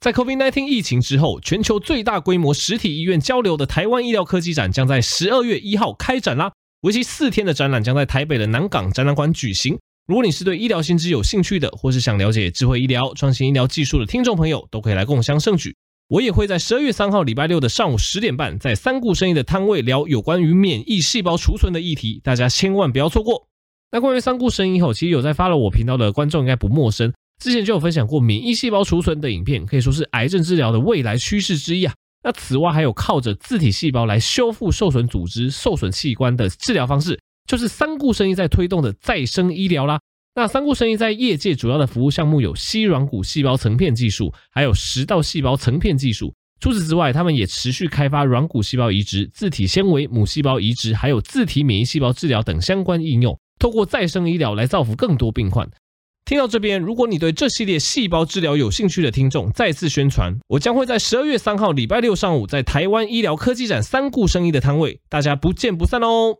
在 COVID-19 疫情之后，全球最大规模实体医院交流的台湾医疗科技展将在十二月一号开展啦！为期四天的展览将在台北的南港展览馆举行。如果你是对医疗新知有兴趣的，或是想了解智慧医疗、创新医疗技术的听众朋友，都可以来共襄盛举。我也会在十二月三号礼拜六的上午十点半，在三顾生意的摊位聊有关于免疫细胞储存的议题，大家千万不要错过。那关于三顾生意后，其实有在发了我频道的观众应该不陌生。之前就有分享过免疫细胞储存的影片，可以说是癌症治疗的未来趋势之一啊。那此外还有靠着自体细胞来修复受损组织、受损器官的治疗方式，就是三顾生医在推动的再生医疗啦。那三顾生医在业界主要的服务项目有矽软骨细胞层片技术，还有食道细胞层片技术。除此之外，他们也持续开发软骨细胞移植、自体纤维母细胞移植，还有自体免疫细胞治疗等相关应用，透过再生医疗来造福更多病患。听到这边，如果你对这系列细胞治疗有兴趣的听众，再次宣传，我将会在十二月三号礼拜六上午，在台湾医疗科技展三顾生医的摊位，大家不见不散哦。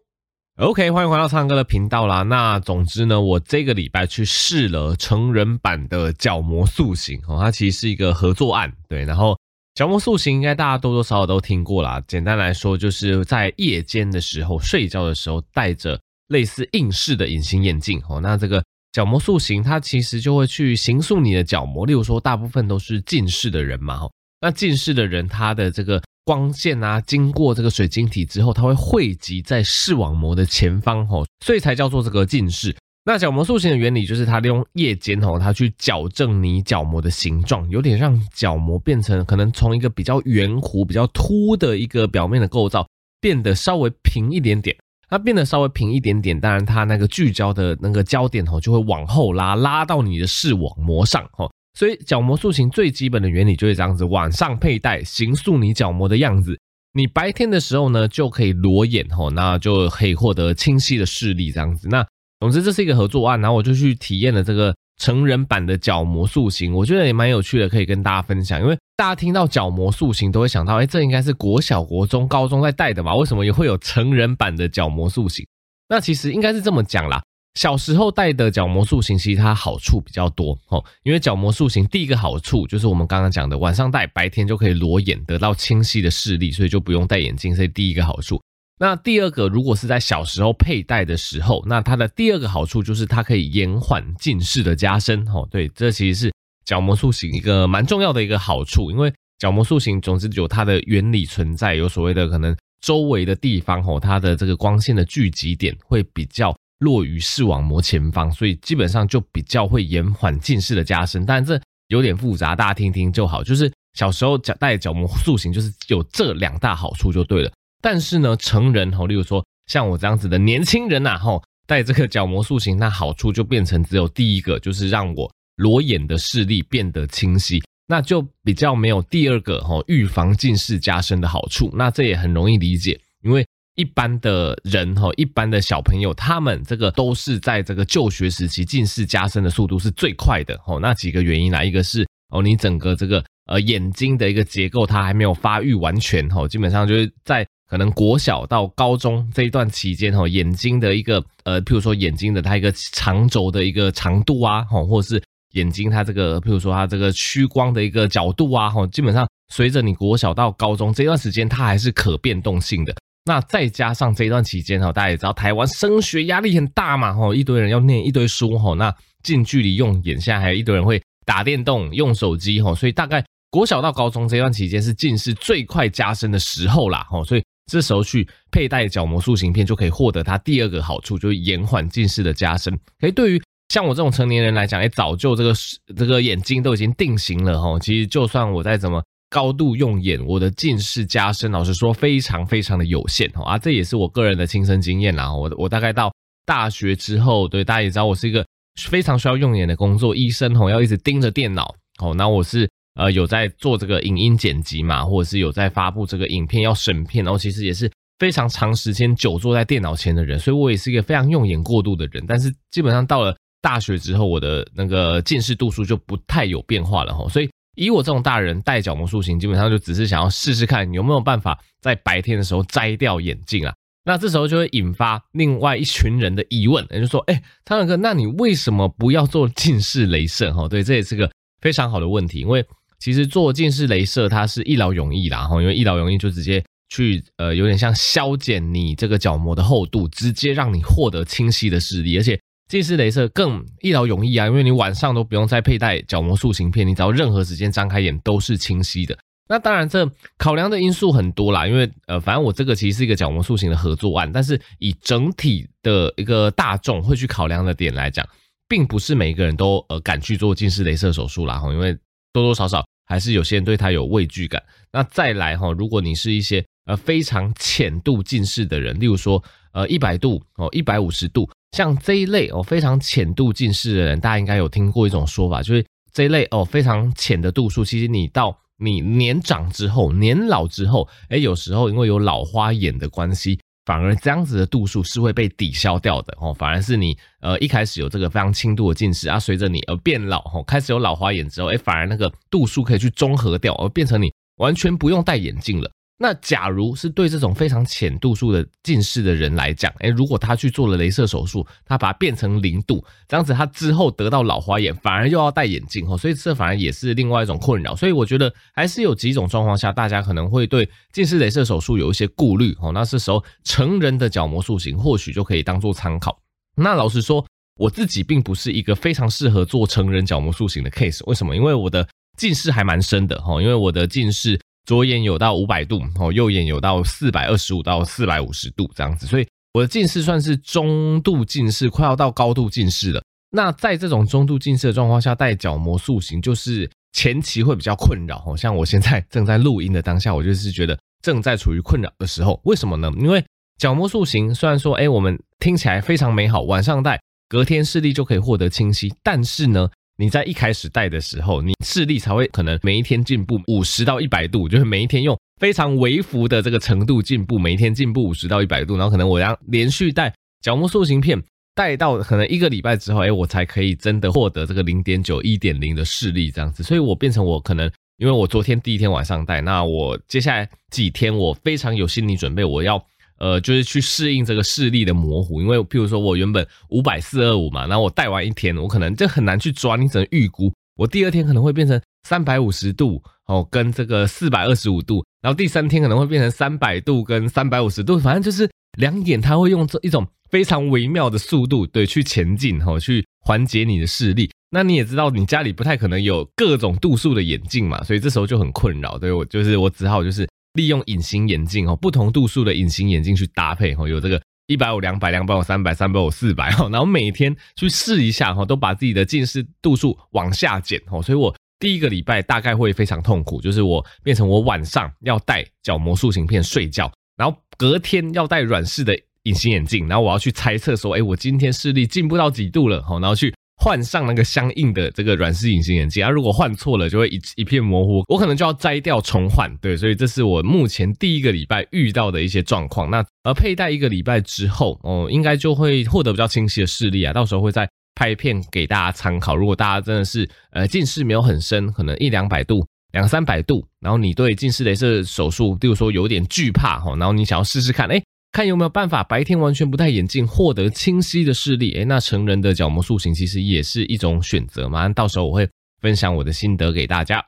OK，欢迎回到苍蓝鸽的频道啦。那总之呢，我这个礼拜去试了成人版的角膜塑形哦，它其实是一个合作案，对。然后角膜塑形应该大家多多少少都听过啦。简单来说，就是在夜间的时候睡觉的时候，戴着类似硬式的隐形眼镜哦。那这个。角膜塑形，它其实就会去形塑你的角膜。例如说，大部分都是近视的人嘛，那近视的人，他的这个光线啊，经过这个水晶体之后，它会汇集在视网膜的前方，吼，所以才叫做这个近视。那角膜塑形的原理就是，它利用夜间，吼，它去矫正你角膜的形状，有点让角膜变成可能从一个比较圆弧、比较凸的一个表面的构造，变得稍微平一点点。它变得稍微平一点点，当然它那个聚焦的那个焦点吼就会往后拉，拉到你的视网膜上吼。所以角膜塑形最基本的原理就是这样子，晚上佩戴，形塑你角膜的样子。你白天的时候呢就可以裸眼吼，那就可以获得清晰的视力这样子。那总之这是一个合作案，然后我就去体验了这个。成人版的角膜塑形，我觉得也蛮有趣的，可以跟大家分享。因为大家听到角膜塑形都会想到，哎，这应该是国小、国中、高中在戴的吧？为什么也会有成人版的角膜塑形？那其实应该是这么讲啦，小时候戴的角膜塑形，其实它好处比较多哦。因为角膜塑形第一个好处就是我们刚刚讲的，晚上戴，白天就可以裸眼得到清晰的视力，所以就不用戴眼镜，这是第一个好处。那第二个，如果是在小时候佩戴的时候，那它的第二个好处就是它可以延缓近视的加深。哦，对，这其实是角膜塑形一个蛮重要的一个好处，因为角膜塑形总之有它的原理存在，有所谓的可能周围的地方，哦，它的这个光线的聚集点会比较落于视网膜前方，所以基本上就比较会延缓近视的加深。但这有点复杂，大家听听就好。就是小时候戴角膜塑形，就是有这两大好处就对了。但是呢，成人吼，例如说像我这样子的年轻人呐，吼，戴这个角膜塑形，那好处就变成只有第一个，就是让我裸眼的视力变得清晰，那就比较没有第二个吼，预防近视加深的好处。那这也很容易理解，因为一般的人吼，一般的小朋友，他们这个都是在这个就学时期近视加深的速度是最快的吼。那几个原因啦，一个是哦，你整个这个呃眼睛的一个结构它还没有发育完全吼，基本上就是在。可能国小到高中这一段期间，哈，眼睛的一个呃，譬如说眼睛的它一个长轴的一个长度啊，哈，或者是眼睛它这个，譬如说它这个屈光的一个角度啊，哈，基本上随着你国小到高中这段时间，它还是可变动性的。那再加上这一段期间，哈，大家也知道台湾升学压力很大嘛，哈，一堆人要念一堆书，哈，那近距离用眼，现在还有一堆人会打电动、用手机，哈，所以大概国小到高中这段期间是近视最快加深的时候啦，哈，所以。这时候去佩戴角膜塑形片，就可以获得它第二个好处，就是延缓近视的加深。可以对于像我这种成年人来讲，哎，早就这个这个眼睛都已经定型了哈。其实就算我再怎么高度用眼，我的近视加深，老实说非常非常的有限哈。啊，这也是我个人的亲身经验啦。我我大概到大学之后，对大家也知道，我是一个非常需要用眼的工作，医生吼要一直盯着电脑。哦，那我是。呃有在做这个影音剪辑嘛，或者是有在发布这个影片要审片，然后其实也是非常长时间久坐在电脑前的人，所以我也是一个非常用眼过度的人。但是基本上到了大学之后，我的那个近视度数就不太有变化了哈。所以以我这种大人戴角膜塑形，基本上就只是想要试试看有没有办法在白天的时候摘掉眼镜啊。那这时候就会引发另外一群人的疑问，也就说，哎，苍蓝鸽，那你为什么不要做近视雷射？哈，对，这也是个非常好的问题，因为其实做近视雷射它是一劳永逸啦，哈，因为一劳永逸就直接去呃，有点像削减你这个角膜的厚度，直接让你获得清晰的视力，而且近视雷射更一劳永逸啊，因为你晚上都不用再佩戴角膜塑形片，你只要任何时间张开眼都是清晰的。那当然，这考量的因素很多啦，因为呃，反正我这个其实是一个角膜塑形的合作案，但是以整体的一个大众会去考量的点来讲，并不是每个人都呃敢去做近视雷射手术啦哈，因为多多少少还是有些人对他有畏惧感。那再来哈，如果你是一些呃非常浅度近视的人，例如说呃一百度哦一百五十度，像这一类哦非常浅度近视的人，大家应该有听过一种说法，就是这一类哦非常浅的度数，其实你到你年长之后，年老之后，诶，有时候因为有老花眼的关系，反而这样子的度数是会被抵消掉的哦。反而是你呃一开始有这个非常轻度的近视啊，随着你而变老哦，开始有老花眼之后，诶，反而那个度数可以去中和掉，而变成你完全不用戴眼镜了。那假如是对这种非常浅度数的近视的人来讲，诶，如果他去做了雷射手术，他把它变成零度，这样子他之后得到老花眼，反而又要戴眼镜哦，所以这反而也是另外一种困扰。所以我觉得还是有几种状况下，大家可能会对近视雷射手术有一些顾虑哦。那这时候成人的角膜塑形或许就可以当做参考。那老实说，我自己并不是一个非常适合做成人角膜塑形的 case。为什么？因为我的近视还蛮深的哈，因为我的近视。左眼有到五百度，哦，右眼有到四百二十五到四百五十度这样子，所以我的近视算是中度近视，快要到高度近视了。那在这种中度近视的状况下，戴角膜塑形就是前期会比较困扰，哦，像我现在正在录音的当下，我就是觉得正在处于困扰的时候。为什么呢？因为角膜塑形虽然说，哎，我们听起来非常美好，晚上戴，隔天视力就可以获得清晰，但是呢，你在一开始戴的时候，你视力才会可能每一天进步五十到一百度，就是每一天用非常微幅的这个程度进步，每一天进步五十到一百度，然后可能我要连续戴角膜塑形片，戴到可能一个礼拜之后，哎，我才可以真的获得这个零点九、一点零的视力这样子。所以我变成我可能，因为我昨天第一天晚上戴，那我接下来几天我非常有心理准备，我要。呃，就是去适应这个视力的模糊，因为譬如说我原本五百四二五嘛，然后我戴完一天，我可能就很难去抓，你只能预估，我第二天可能会变成三百五十度哦，跟这个四百二十五度，然后第三天可能会变成三百度跟三百五十度，反正就是两眼它会用这一种非常微妙的速度对去前进哈，去缓解你的视力。那你也知道，你家里不太可能有各种度数的眼镜嘛，所以这时候就很困扰，对，我就是我只好就是。利用隐形眼镜哦，不同度数的隐形眼镜去搭配哦，有这个一百五、两百、两百五、三百、三百五、四百哦，然后每天去试一下哈，都把自己的近视度数往下减哦，所以我第一个礼拜大概会非常痛苦，就是我变成我晚上要戴角膜塑形片睡觉，然后隔天要戴软式的隐形眼镜，然后我要去猜测说，哎，我今天视力进步到几度了哈，然后去。换上那个相应的这个软式隐形眼镜啊，如果换错了，就会一一片模糊，我可能就要摘掉重换。对，所以这是我目前第一个礼拜遇到的一些状况。那而佩戴一个礼拜之后，哦，应该就会获得比较清晰的视力啊。到时候会再拍片给大家参考。如果大家真的是呃近视没有很深，可能一两百度、两三百度，然后你对近视雷射手术，例如说有点惧怕哈，然后你想要试试看，哎。看有没有办法白天完全不戴眼镜获得清晰的视力？诶，那成人的角膜塑形其实也是一种选择嘛。到时候我会分享我的心得给大家。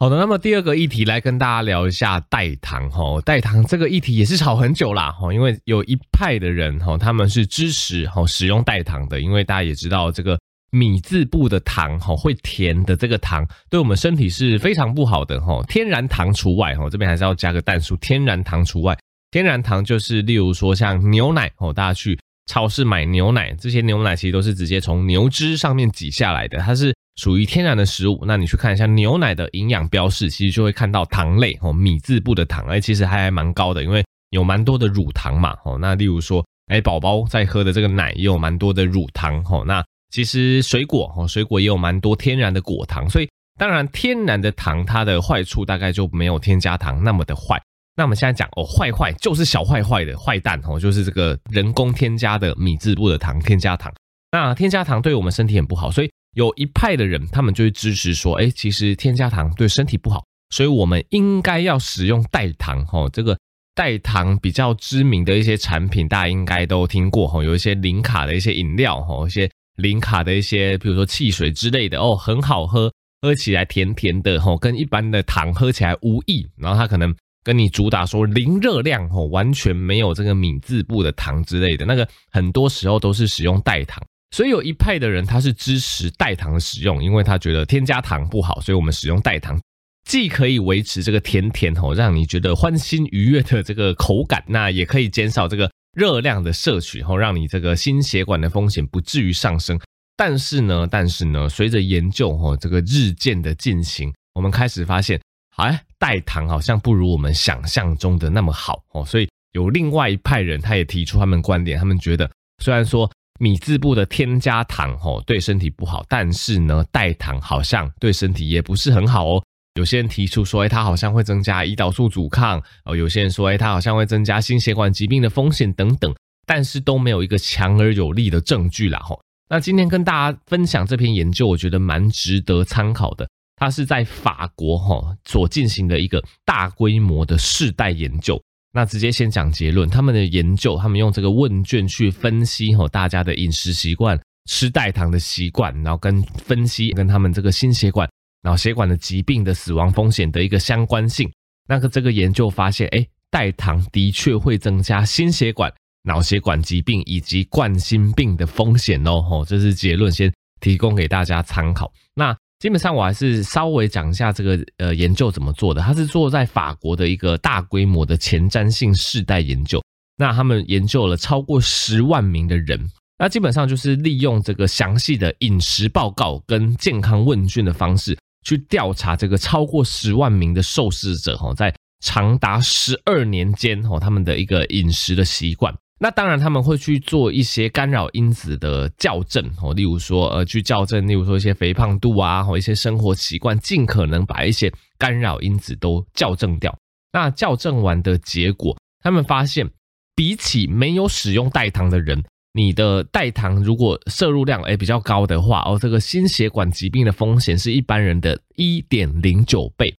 好的，那么第二个议题来跟大家聊一下代糖哈。代糖这个议题也是吵很久啦哈，因为有一派的人哈，他们是支持哈使用代糖的，因为大家也知道这个米字部的糖哈会甜的这个糖对我们身体是非常不好的哈，天然糖除外哈，这边还是要加个但书，天然糖除外。天然糖就是，例如说像牛奶哦，大家去超市买牛奶，这些牛奶其实都是直接从牛脂上面挤下来的，它是属于天然的食物。那你去看一下牛奶的营养标示，其实就会看到糖类哦，米字部的糖，哎，其实还还蛮高的，因为有蛮多的乳糖嘛哦。那例如说，哎，宝宝在喝的这个奶也有蛮多的乳糖哦。那其实水果哦，水果也有蛮多天然的果糖，所以。当然，天然的糖它的坏处大概就没有添加糖那么的坏。那我们现在讲哦，坏坏就是小坏坏的坏蛋哦，就是这个人工添加的米字部的糖添加糖。那添加糖对我们身体很不好，所以有一派的人他们就会支持说，哎，其实添加糖对身体不好，所以我们应该要使用代糖哦。这个代糖比较知名的一些产品，大家应该都听过哦，有一些零卡的一些饮料哦，一些零卡的一些，比如说汽水之类的哦，很好喝，喝起来甜甜的哦，跟一般的糖喝起来无异，然后它可能。跟你主打说零热量哦，完全没有这个米字部的糖之类的，那个很多时候都是使用代糖，所以有一派的人他是支持代糖的使用，因为他觉得添加糖不好，所以我们使用代糖，既可以维持这个甜甜哦，让你觉得欢欣愉悦的这个口感，那也可以减少这个热量的摄取哦，让你这个心血管的风险不至于上升。但是呢，但是呢，随着研究哦这个日渐的进行，我们开始发现。哎，代糖好像不如我们想象中的那么好哦，所以有另外一派人，他也提出他们观点，他们觉得虽然说米字部的添加糖哦对身体不好，但是呢，代糖好像对身体也不是很好哦。有些人提出说，哎，它好像会增加胰岛素阻抗哦；有些人说，哎，它好像会增加心血管疾病的风险等等，但是都没有一个强而有力的证据啦。吼，那今天跟大家分享这篇研究，我觉得蛮值得参考的。它是在法国哈所进行的一个大规模的世代研究。那直接先讲结论，他们的研究，他们用这个问卷去分析哈大家的饮食习惯、吃代糖的习惯，然后跟分析跟他们这个心血管、脑血管的疾病的死亡风险的一个相关性。那个这个研究发现，哎，代糖的确会增加心血管、脑血管疾病以及冠心病的风险哦。吼，这是结论，先提供给大家参考。那基本上我还是稍微讲一下这个呃研究怎么做的。它是做在法国的一个大规模的前瞻性世代研究。那他们研究了超过十万名的人，那基本上就是利用这个详细的饮食报告跟健康问卷的方式，去调查这个超过十万名的受试者哈，在长达十二年间哈，他们的一个饮食的习惯。那当然，他们会去做一些干扰因子的校正哦，例如说，呃，去校正，例如说一些肥胖度啊，或一些生活习惯，尽可能把一些干扰因子都校正掉。那校正完的结果，他们发现，比起没有使用代糖的人，你的代糖如果摄入量诶比较高的话，哦，这个心血管疾病的风险是一般人的一点零九倍。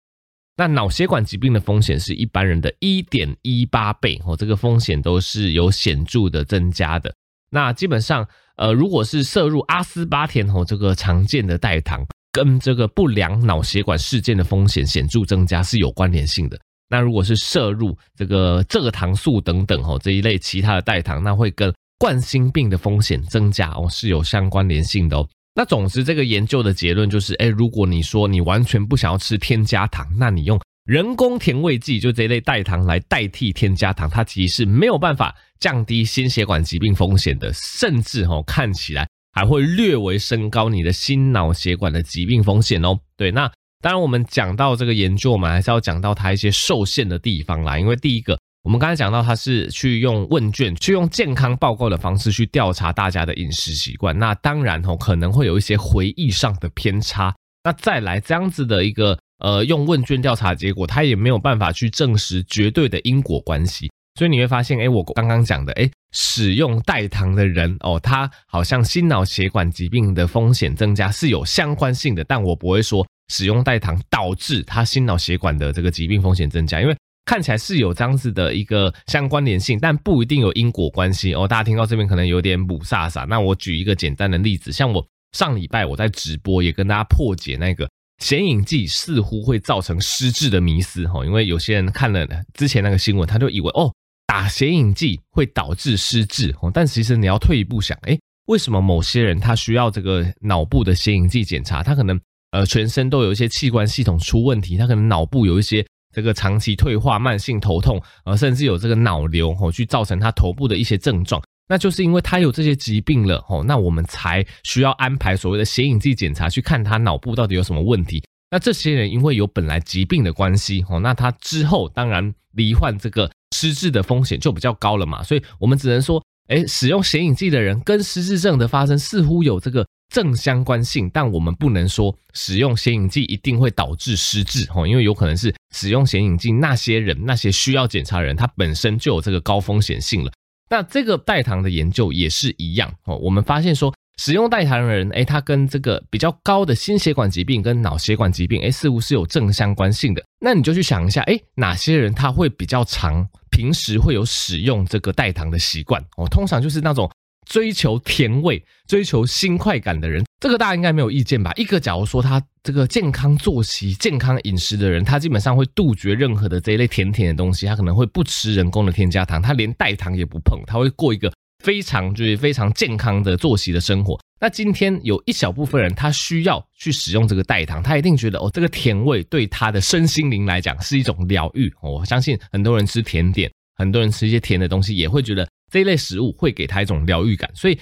那脑血管疾病的风险是一般人的一点一八倍哦，这个风险都是有显著的增加的。那基本上，呃，如果是摄入阿斯巴甜哦，这个常见的代糖，跟这个不良脑血管事件的风险显著增加是有关联性的。那如果是摄入这个蔗糖素等等哦这一类其他的代糖，那会跟冠心病的风险增加哦是有相关联性的哦。那总之，这个研究的结论就是，哎，如果你说你完全不想要吃添加糖，那你用人工甜味剂，就这一类代糖来代替添加糖，它其实是没有办法降低心血管疾病风险的，甚至哦，看起来还会略微升高你的心脑血管的疾病风险哦。对，那当然我们讲到这个研究嘛，还是要讲到它一些受限的地方啦，因为第一个。我们刚才讲到，他是去用问卷，去用健康报告的方式去调查大家的饮食习惯。那当然哦，可能会有一些回忆上的偏差。那再来这样子的一个呃，用问卷调查结果，他也没有办法去证实绝对的因果关系。所以你会发现，哎，我刚刚讲的，哎，使用代糖的人哦，他好像心脑血管疾病的风险增加是有相关性的，但我不会说使用代糖导致他心脑血管的这个疾病风险增加，因为。看起来是有这样子的一个相关联性，但不一定有因果关系哦。大家听到这边可能有点雾煞煞。那我举一个简单的例子，像我上礼拜我在直播也跟大家破解那个显影剂似乎会造成失智的迷思哈。因为有些人看了之前那个新闻，他就以为哦，打显影剂会导致失智哦。但其实你要退一步想，诶，为什么某些人他需要这个脑部的显影剂检查？他可能呃全身都有一些器官系统出问题，他可能脑部有一些。这个长期退化、慢性头痛，呃，甚至有这个脑瘤，吼，去造成他头部的一些症状，那就是因为他有这些疾病了，吼，那我们才需要安排所谓的显影剂检查，去看他脑部到底有什么问题。那这些人因为有本来疾病的关系，吼，那他之后当然罹患这个失智的风险就比较高了嘛。所以我们只能说，哎，使用显影剂的人跟失智症的发生似乎有这个正相关性，但我们不能说使用显影剂一定会导致失智哦，因为有可能是使用显影剂那些人，那些需要检查的人，他本身就有这个高风险性了。那这个代糖的研究也是一样哦，我们发现说使用代糖的人，诶，他跟这个比较高的心血管疾病跟脑血管疾病，诶，似乎是有正相关性的。那你就去想一下，诶，哪些人他会比较常，平时会有使用这个代糖的习惯哦，通常就是那种。追求甜味、追求新快感的人，这个大家应该没有意见吧？一个假如说他这个健康作息、健康饮食的人，他基本上会杜绝任何的这一类甜甜的东西，他可能会不吃人工的添加糖，他连代糖也不碰，他会过一个非常就是非常健康的作息的生活。那今天有一小部分人，他需要去使用这个代糖，他一定觉得哦，这个甜味对他的身心灵来讲是一种疗愈。我相信很多人吃甜点，很多人吃一些甜的东西，也会觉得。这一类食物会给他一种疗愈感，所以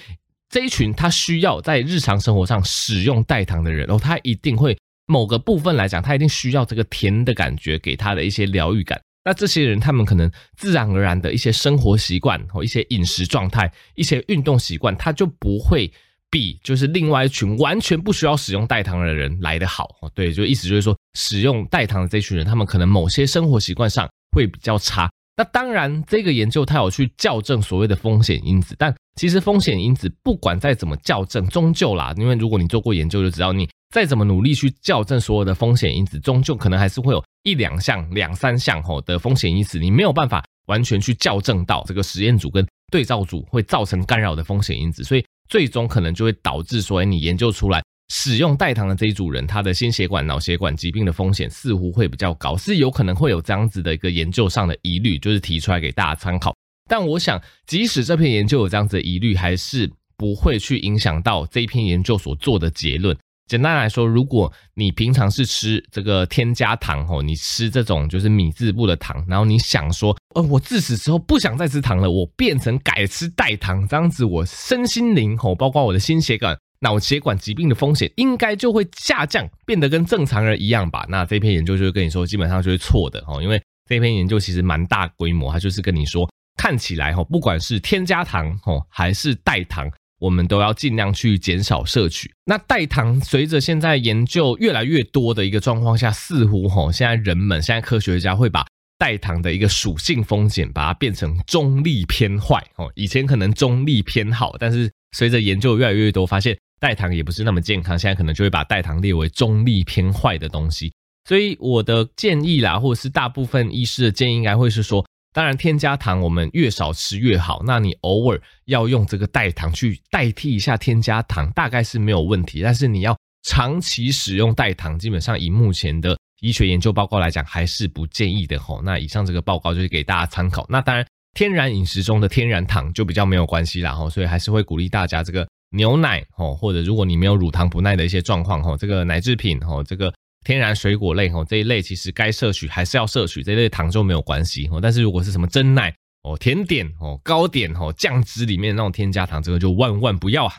这一群他需要在日常生活上使用代糖的人，然后他一定会某个部分来讲，他一定需要这个甜的感觉给他的一些疗愈感。那这些人他们可能自然而然的一些生活习惯和一些饮食状态、一些运动习惯，他就不会比就是另外一群完全不需要使用代糖的人来得好。对，就意思就是说，使用代糖的这群人，他们可能某些生活习惯上会比较差。那当然，这个研究它有去校正所谓的风险因子，但其实风险因子不管再怎么校正，终究啦，因为如果你做过研究就知道，你再怎么努力去校正所有的风险因子，终究可能还是会有一两项、两三项吼的风险因子，你没有办法完全去校正到这个实验组跟对照组会造成干扰的风险因子，所以最终可能就会导致说，哎，你研究出来。使用代糖的这一组人，他的心血管、脑血管疾病的风险似乎会比较高，是有可能会有这样子的一个研究上的疑虑，就是提出来给大家参考。但我想，即使这篇研究有这样子的疑虑，还是不会去影响到这一篇研究所做的结论。简单来说，如果你平常是吃这个添加糖哦，你吃这种就是米字部的糖，然后你想说，呃，我自此之后不想再吃糖了，我变成改吃代糖，这样子我身心灵哦，包括我的心血管。脑血管疾病的风险应该就会下降，变得跟正常人一样吧？那这篇研究就会跟你说，基本上就是错的哦，因为这篇研究其实蛮大规模，它就是跟你说，看起来哈，不管是添加糖哦，还是代糖，我们都要尽量去减少摄取。那代糖随着现在研究越来越多的一个状况下，似乎哈，现在人们现在科学家会把代糖的一个属性风险，把它变成中立偏坏哦。以前可能中立偏好，但是随着研究越来越多，发现。代糖也不是那么健康，现在可能就会把代糖列为中立偏坏的东西。所以我的建议啦，或者是大部分医师的建议，应该会是说，当然添加糖我们越少吃越好。那你偶尔要用这个代糖去代替一下添加糖，大概是没有问题。但是你要长期使用代糖，基本上以目前的医学研究报告来讲，还是不建议的吼。那以上这个报告就是给大家参考。那当然，天然饮食中的天然糖就比较没有关系啦吼，所以还是会鼓励大家这个。牛奶哦，或者如果你没有乳糖不耐的一些状况哦，这个奶制品哦，这个天然水果类哦，这一类其实该摄取还是要摄取，这一类糖就没有关系哦。但是如果是什么真奶哦、甜点哦、糕点哦、酱汁里面那种添加糖，这个就万万不要啊。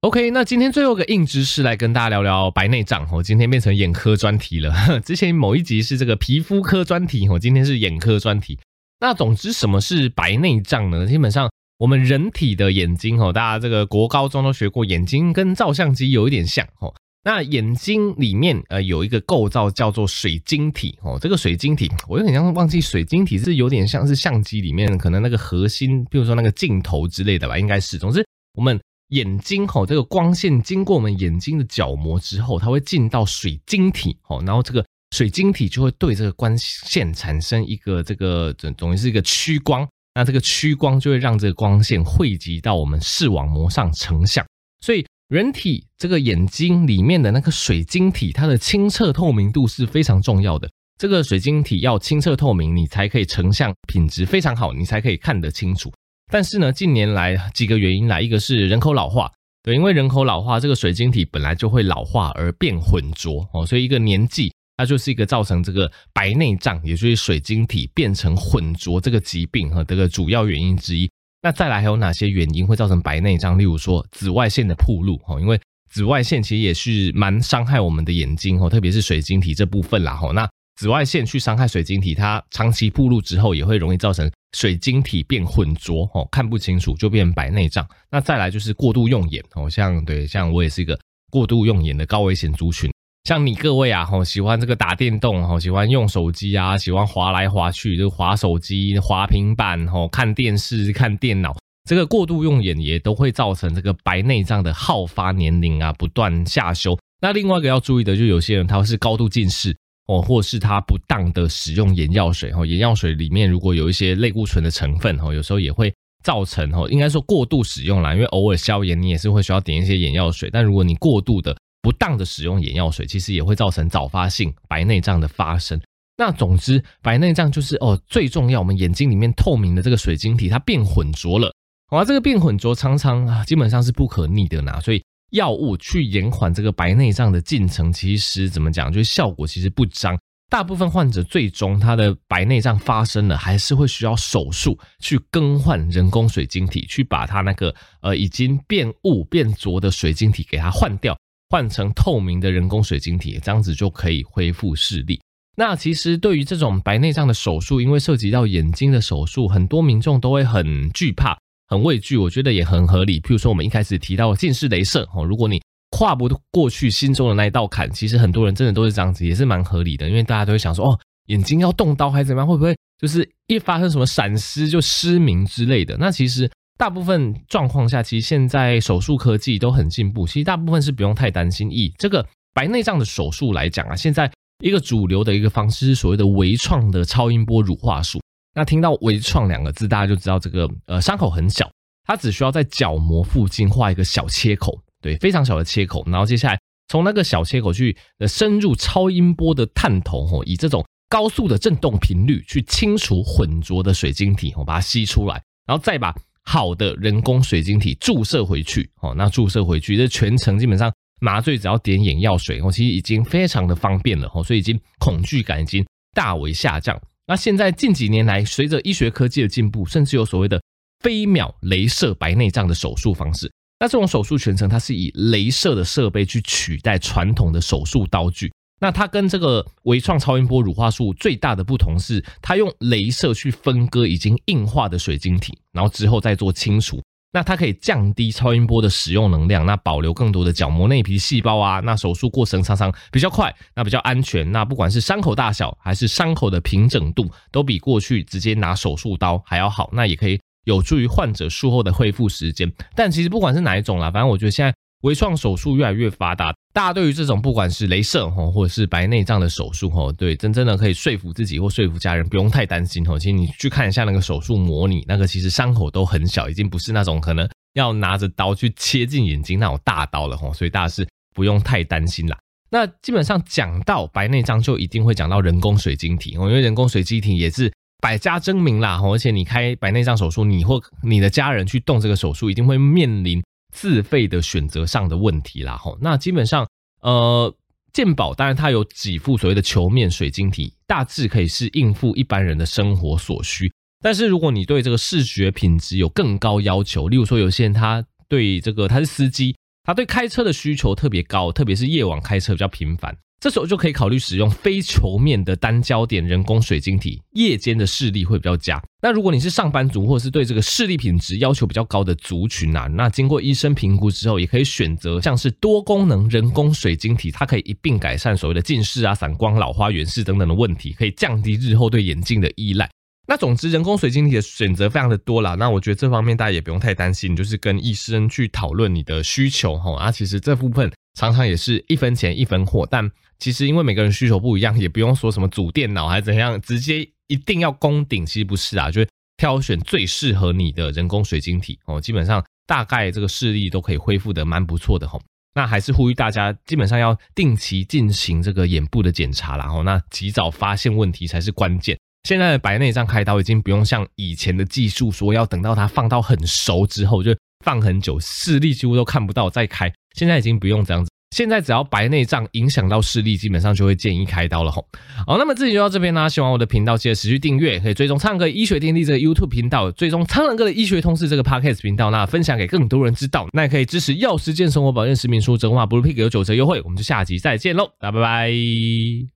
OK，那今天最后一个硬知识来跟大家聊聊白内障哦，今天变成眼科专题了。之前某一集是这个皮肤科专题哦，今天是眼科专题。那总之什么是白内障呢？基本上。我们人体的眼睛哦，大家这个国高中都学过，眼睛跟照相机有一点像哦。那眼睛里面呃有一个构造叫做水晶体哦，这个水晶体我有点像忘记，水晶体是有点像是相机里面可能那个核心，比如说那个镜头之类的吧，应该是。总之，我们眼睛哦，这个光线经过我们眼睛的角膜之后，它会进到水晶体哦，然后这个水晶体就会对这个光线产生一个这个总总是一个屈光。那这个屈光就会让这个光线汇集到我们视网膜上成像，所以人体这个眼睛里面的那个水晶体，它的清澈透明度是非常重要的。这个水晶体要清澈透明，你才可以成像品质非常好，你才可以看得清楚。但是呢，近年来几个原因来，一个是人口老化，对，因为人口老化，这个水晶体本来就会老化而变浑浊哦，所以一个年纪。它就是一个造成这个白内障，也就是水晶体变成浑浊这个疾病和这个主要原因之一。那再来还有哪些原因会造成白内障？例如说紫外线的曝露哈，因为紫外线其实也是蛮伤害我们的眼睛哈，特别是水晶体这部分啦哈。那紫外线去伤害水晶体，它长期曝露之后，也会容易造成水晶体变浑浊，哦，看不清楚就变白内障。那再来就是过度用眼，哦，像对，像我也是一个过度用眼的高危险族群。像你各位啊，吼，喜欢这个打电动，吼，喜欢用手机啊，喜欢滑来滑去，就滑手机、滑平板，吼，看电视、看电脑，这个过度用眼也都会造成这个白内障的好发年龄啊不断下修。那另外一个要注意的，就有些人他是高度近视哦，或是他不当的使用眼药水哦，眼药水里面如果有一些类固醇的成分哦，有时候也会造成哦，应该说过度使用啦，因为偶尔消炎你也是会需要点一些眼药水，但如果你过度的。不当的使用眼药水，其实也会造成早发性白内障的发生。那总之，白内障就是哦，最重要，我们眼睛里面透明的这个水晶体它变浑浊了。好，这个变浑浊常常啊，基本上是不可逆的呢。所以药物去延缓这个白内障的进程，其实怎么讲，就是效果其实不彰。大部分患者最终他的白内障发生了，还是会需要手术去更换人工水晶体，去把它那个呃已经变雾变浊的水晶体给它换掉。换成透明的人工水晶体，这样子就可以恢复视力。那其实对于这种白内障的手术，因为涉及到眼睛的手术，很多民众都会很惧怕、很畏惧。我觉得也很合理。譬如说，我们一开始提到近视雷射，哦，如果你跨不过去心中的那一道坎，其实很多人真的都是这样子，也是蛮合理的。因为大家都会想说，哦，眼睛要动刀还是怎么样？会不会就是一发生什么闪失就失明之类的？那其实。大部分状况下，其实现在手术科技都很进步，其实大部分是不用太担心。以这个白内障的手术来讲啊，现在一个主流的一个方式是所谓的微创的超音波乳化术。那听到微创两个字，大家就知道这个呃伤口很小，它只需要在角膜附近画一个小切口，对，非常小的切口。然后接下来从那个小切口去呃深入超音波的探头，吼，以这种高速的震动频率去清除浑浊的水晶体，我把它吸出来，然后再把。好的人工水晶体注射回去，哦，那注射回去，这全程基本上麻醉只要点眼药水，哦，其实已经非常的方便了，哦，所以已经恐惧感已经大为下降。那现在近几年来，随着医学科技的进步，甚至有所谓的飞秒镭射白内障的手术方式。那这种手术全程它是以镭射的设备去取代传统的手术刀具。那它跟这个微创超音波乳化术最大的不同是，它用镭射去分割已经硬化的水晶体，然后之后再做清除。那它可以降低超音波的使用能量，那保留更多的角膜内皮细胞啊。那手术过程常常比较快，那比较安全。那不管是伤口大小还是伤口的平整度，都比过去直接拿手术刀还要好。那也可以有助于患者术后的恢复时间。但其实不管是哪一种啦，反正我觉得现在。微创手术越来越发达，大家对于这种不管是雷射吼，或者是白内障的手术吼，对，真正的可以说服自己或说服家人，不用太担心吼。其实你去看一下那个手术模拟，那个其实伤口都很小，已经不是那种可能要拿着刀去切进眼睛那种大刀了吼，所以大家是不用太担心啦。那基本上讲到白内障，就一定会讲到人工水晶体，因为人工水晶体也是百家争鸣啦，而且你开白内障手术，你或你的家人去动这个手术，一定会面临。自费的选择上的问题啦，吼，那基本上，呃，健保当然它有几副所谓的球面水晶体，大致可以是应付一般人的生活所需。但是如果你对这个视觉品质有更高要求，例如说有些人他对这个他是司机，他对开车的需求特别高，特别是夜晚开车比较频繁。这时候就可以考虑使用非球面的单焦点人工水晶体，夜间的视力会比较佳。那如果你是上班族，或者是对这个视力品质要求比较高的族群啊，那经过医生评估之后，也可以选择像是多功能人工水晶体，它可以一并改善所谓的近视啊、散光、老花远视等等的问题，可以降低日后对眼镜的依赖。那总之，人工水晶体的选择非常的多啦。那我觉得这方面大家也不用太担心，就是跟医生去讨论你的需求哈。啊，其实这部分常常也是一分钱一分货，但。其实因为每个人需求不一样，也不用说什么组电脑还是怎样，直接一定要攻顶，其实不是啊，就是挑选最适合你的人工水晶体哦，基本上大概这个视力都可以恢复的蛮不错的吼。那还是呼吁大家，基本上要定期进行这个眼部的检查，然后那及早发现问题才是关键。现在的白内障开刀已经不用像以前的技术说要等到它放到很熟之后就放很久，视力几乎都看不到再开，现在已经不用这样子。现在只要白内障影响到视力，基本上就会建议开刀了吼。好，那么这集就到这边啦。喜欢我的频道，记得持续订阅，可以追踪苍狼哥医学天地这个 YouTube 频道，追踪苍狼哥的医学通识这个 Podcast 频道，那分享给更多人知道。那也可以支持药师健生活保健实名书，真话不如 Pig 有九折优惠。我们就下集再见喽，大家拜拜。